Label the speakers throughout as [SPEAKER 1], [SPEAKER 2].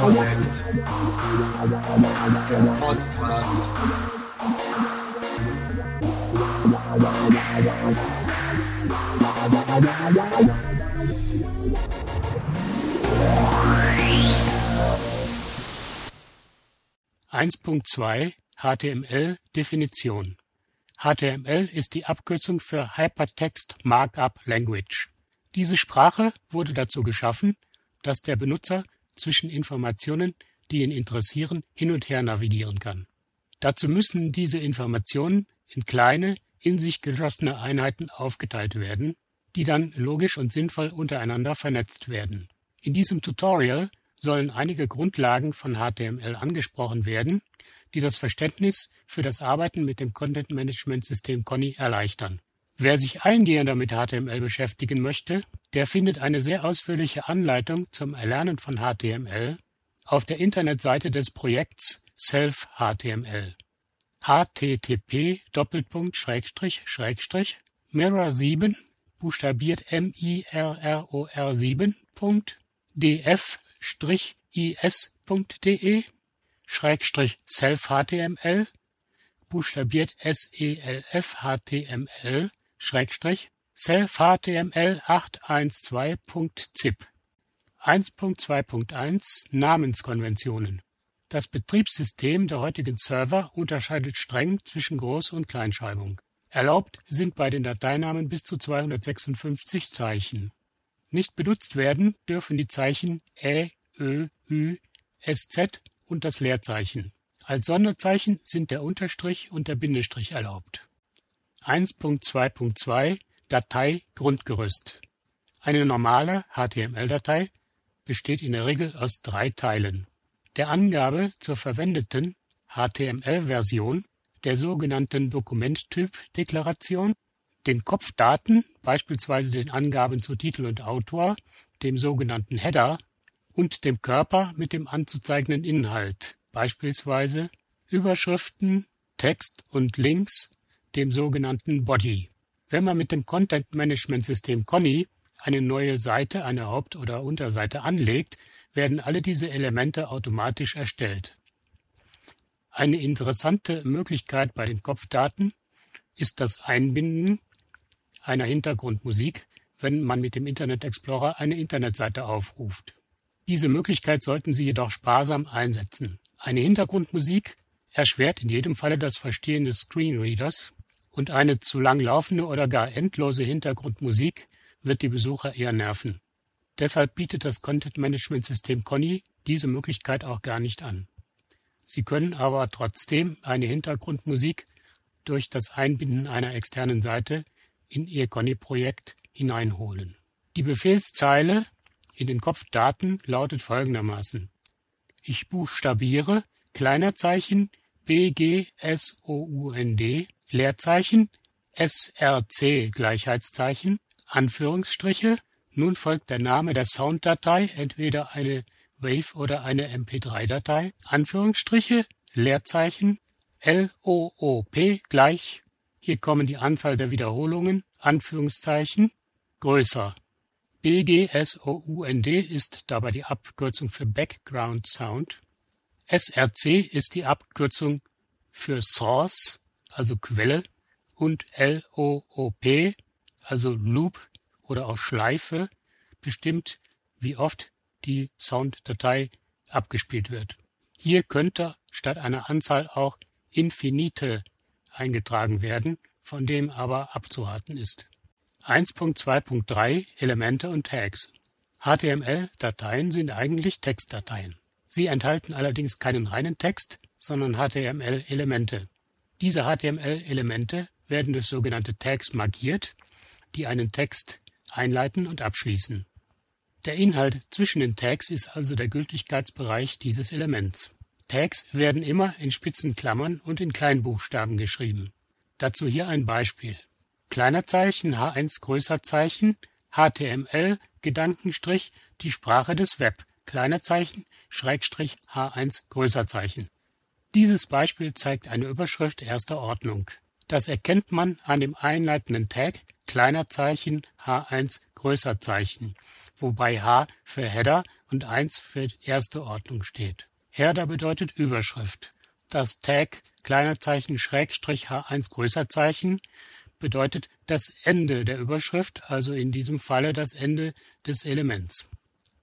[SPEAKER 1] Connect. Der Podcast.
[SPEAKER 2] Eins Punkt zwei HTML Definition HTML ist die Abkürzung für Hypertext Markup Language. Diese Sprache wurde dazu geschaffen, dass der Benutzer zwischen Informationen, die ihn interessieren, hin und her navigieren kann. Dazu müssen diese Informationen in kleine, in sich geschlossene Einheiten aufgeteilt werden, die dann logisch und sinnvoll untereinander vernetzt werden. In diesem Tutorial sollen einige Grundlagen von HTML angesprochen werden, die das Verständnis für das Arbeiten mit dem Content Management System Conny erleichtern. Wer sich eingehender mit HTML beschäftigen möchte, der findet eine sehr ausführliche Anleitung zum Erlernen von HTML auf der Internetseite des Projekts Self-HTML. http mirror7 buchstabiert m i r r o r 7 df-is.de Schrägstrich Self-HTML buchstabiert S-E-L-F HTML Schrägstrich Self-HTML 812.zip 1.2.1 Namenskonventionen Das Betriebssystem der heutigen Server unterscheidet streng zwischen Groß- und Kleinschreibung. Erlaubt sind bei den Dateinamen bis zu 256 Zeichen. Nicht benutzt werden dürfen die Zeichen Ä, Ö, Ü, SZ und das Leerzeichen. Als Sonderzeichen sind der Unterstrich und der Bindestrich erlaubt. 1.2.2 Datei Grundgerüst Eine normale HTML-Datei besteht in der Regel aus drei Teilen. Der Angabe zur verwendeten HTML-Version, der sogenannten Dokumenttyp-Deklaration, den Kopfdaten, beispielsweise den Angaben zu Titel und Autor, dem sogenannten Header und dem Körper mit dem anzuzeigenden Inhalt, beispielsweise Überschriften, Text und Links, dem sogenannten Body. Wenn man mit dem Content Management System Conny eine neue Seite, eine Haupt- oder Unterseite anlegt, werden alle diese Elemente automatisch erstellt. Eine interessante Möglichkeit bei den Kopfdaten ist das Einbinden einer Hintergrundmusik, wenn man mit dem Internet Explorer eine Internetseite aufruft. Diese Möglichkeit sollten Sie jedoch sparsam einsetzen. Eine Hintergrundmusik erschwert in jedem Falle das Verstehen des Screenreaders und eine zu lang laufende oder gar endlose Hintergrundmusik wird die Besucher eher nerven. Deshalb bietet das Content-Management-System Conny diese Möglichkeit auch gar nicht an. Sie können aber trotzdem eine Hintergrundmusik durch das Einbinden einer externen Seite in Ihr Conny-Projekt hineinholen. Die Befehlszeile in den Kopfdaten lautet folgendermaßen. Ich buchstabiere kleiner Zeichen B G S O U N D Leerzeichen S R C Gleichheitszeichen Anführungsstriche, nun folgt der Name der Sounddatei, entweder eine WAV oder eine MP3-Datei, Anführungsstriche, Leerzeichen, LOOP gleich, hier kommen die Anzahl der Wiederholungen, Anführungszeichen, größer. BGSOUND ist dabei die Abkürzung für Background Sound. SRC ist die Abkürzung für Source, also Quelle, und LOOP also Loop oder auch Schleife, bestimmt, wie oft die Sounddatei abgespielt wird. Hier könnte statt einer Anzahl auch Infinite eingetragen werden, von dem aber abzuraten ist. 1.2.3 Elemente und Tags HTML-Dateien sind eigentlich Textdateien. Sie enthalten allerdings keinen reinen Text, sondern HTML-Elemente. Diese HTML-Elemente werden durch sogenannte Tags markiert die einen Text einleiten und abschließen. Der Inhalt zwischen den Tags ist also der Gültigkeitsbereich dieses Elements. Tags werden immer in spitzen Klammern und in Kleinbuchstaben geschrieben. Dazu hier ein Beispiel. Kleiner Zeichen H1 größer Zeichen HTML Gedankenstrich die Sprache des Web kleiner Zeichen Schrägstrich H1 größer Zeichen. Dieses Beispiel zeigt eine Überschrift erster Ordnung. Das erkennt man an dem einleitenden Tag kleiner Zeichen H1 größer Zeichen, wobei H für Header und 1 für erste Ordnung steht. Header bedeutet Überschrift. Das Tag kleiner Zeichen Schrägstrich H1 größer Zeichen bedeutet das Ende der Überschrift, also in diesem Falle das Ende des Elements.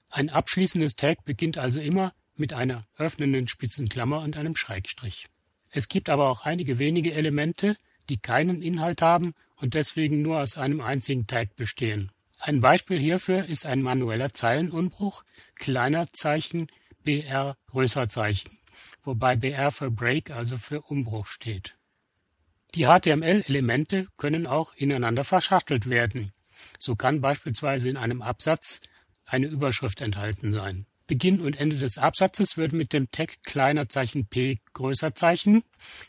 [SPEAKER 2] Ein abschließendes Tag beginnt also immer mit einer öffnenden Spitzenklammer und einem Schrägstrich. Es gibt aber auch einige wenige Elemente, die keinen Inhalt haben und deswegen nur aus einem einzigen Tag bestehen. Ein Beispiel hierfür ist ein manueller Zeilenunbruch kleiner Zeichen BR größer Zeichen, wobei BR für Break, also für Umbruch steht. Die HTML-Elemente können auch ineinander verschachtelt werden. So kann beispielsweise in einem Absatz eine Überschrift enthalten sein. Beginn und Ende des Absatzes wird mit dem Tag kleiner Zeichen P größer Zeichen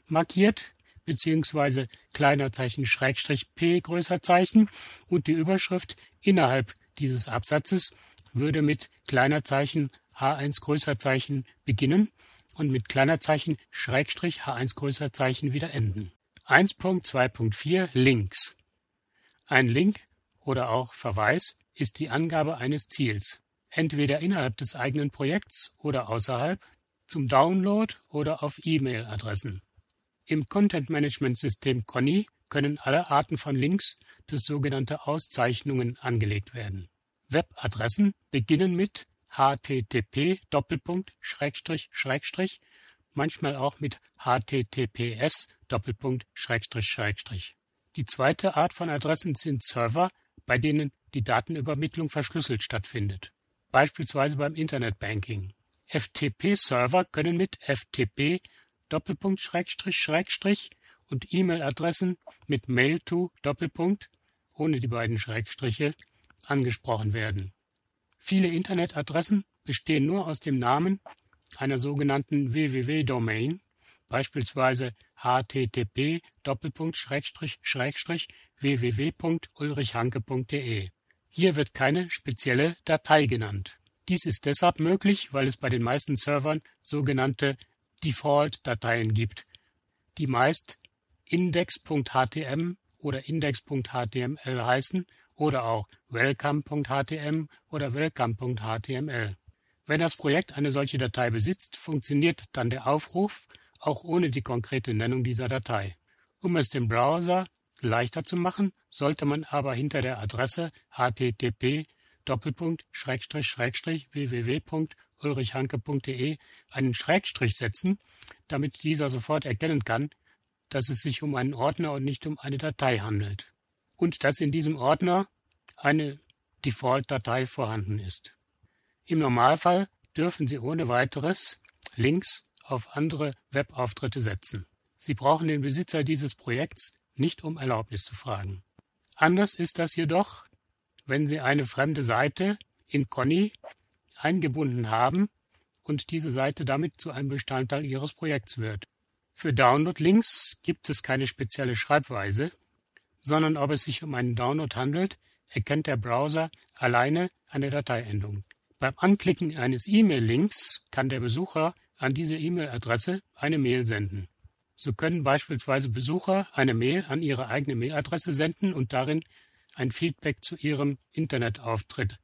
[SPEAKER 2] markiert, beziehungsweise kleiner Zeichen Schrägstrich P größer Zeichen und die Überschrift innerhalb dieses Absatzes würde mit kleiner Zeichen H1 größer Zeichen beginnen und mit kleiner Zeichen Schrägstrich H1 größer Zeichen wieder enden. 1.2.4 Links Ein Link oder auch Verweis ist die Angabe eines Ziels, entweder innerhalb des eigenen Projekts oder außerhalb, zum Download oder auf E-Mail-Adressen. Im Content-Management-System Conny können alle Arten von Links durch sogenannte Auszeichnungen angelegt werden. Webadressen beginnen mit http Doppelpunkt Schrägstrich Schrägstrich, manchmal auch mit https. Die zweite Art von Adressen sind Server, bei denen die Datenübermittlung verschlüsselt stattfindet, beispielsweise beim Internetbanking. FTP-Server können mit FTP und E-Mail-Adressen mit Mail to Doppelpunkt ohne die beiden Schrägstriche angesprochen werden. Viele Internetadressen bestehen nur aus dem Namen einer sogenannten www-Domain, beispielsweise http www.ulrichhanke.de. Hier wird keine spezielle Datei genannt. Dies ist deshalb möglich, weil es bei den meisten Servern sogenannte Default-Dateien gibt, die meist index.htm oder index.html heißen oder auch welcome.htm oder welcome.html. Wenn das Projekt eine solche Datei besitzt, funktioniert dann der Aufruf auch ohne die konkrete Nennung dieser Datei. Um es dem Browser leichter zu machen, sollte man aber hinter der Adresse http www.ulrichhanke.de einen Schrägstrich setzen, damit dieser sofort erkennen kann, dass es sich um einen Ordner und nicht um eine Datei handelt und dass in diesem Ordner eine Default-Datei vorhanden ist. Im Normalfall dürfen Sie ohne weiteres Links auf andere Webauftritte setzen. Sie brauchen den Besitzer dieses Projekts nicht um Erlaubnis zu fragen. Anders ist das jedoch, wenn Sie eine fremde Seite in Conny eingebunden haben und diese Seite damit zu einem Bestandteil Ihres Projekts wird. Für Download-Links gibt es keine spezielle Schreibweise, sondern ob es sich um einen Download handelt, erkennt der Browser alleine eine Dateiendung. Beim Anklicken eines E-Mail-Links kann der Besucher an diese E-Mail-Adresse eine Mail senden. So können beispielsweise Besucher eine Mail an ihre eigene Mailadresse senden und darin ein Feedback zu ihrem Internetauftritt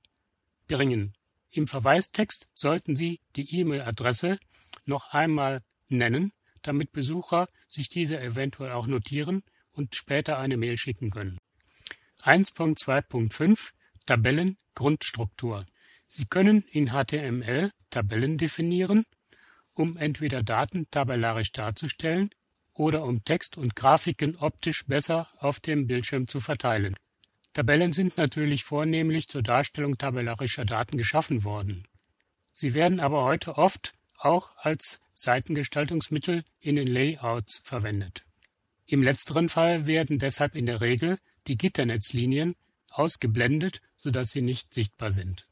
[SPEAKER 2] bringen. Im Verweistext sollten Sie die E-Mail-Adresse noch einmal nennen, damit Besucher sich diese eventuell auch notieren und später eine Mail schicken können. 1.2.5 Tabellen Grundstruktur. Sie können in HTML Tabellen definieren um entweder Daten tabellarisch darzustellen oder um Text und Grafiken optisch besser auf dem Bildschirm zu verteilen. Tabellen sind natürlich vornehmlich zur Darstellung tabellarischer Daten geschaffen worden. Sie werden aber heute oft auch als Seitengestaltungsmittel in den Layouts verwendet. Im letzteren Fall werden deshalb in der Regel die Gitternetzlinien ausgeblendet, sodass sie nicht sichtbar sind.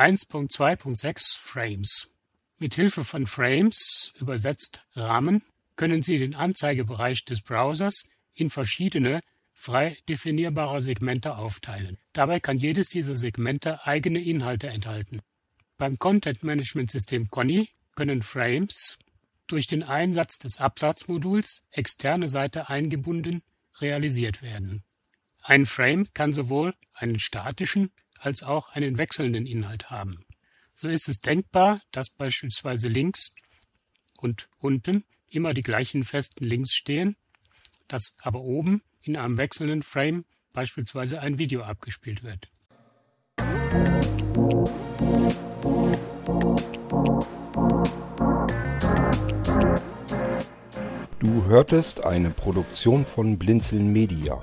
[SPEAKER 2] 1.2.6 Frames mit Hilfe von Frames, übersetzt Rahmen, können Sie den Anzeigebereich des Browsers in verschiedene frei definierbarer Segmente aufteilen. Dabei kann jedes dieser Segmente eigene Inhalte enthalten. Beim Content Management System Conny können Frames durch den Einsatz des Absatzmoduls externe Seite eingebunden realisiert werden. Ein Frame kann sowohl einen statischen als auch einen wechselnden Inhalt haben. So ist es denkbar, dass beispielsweise links und unten immer die gleichen festen Links stehen, dass aber oben in einem wechselnden Frame beispielsweise ein Video abgespielt wird.
[SPEAKER 3] Du hörtest eine Produktion von Blinzeln Media.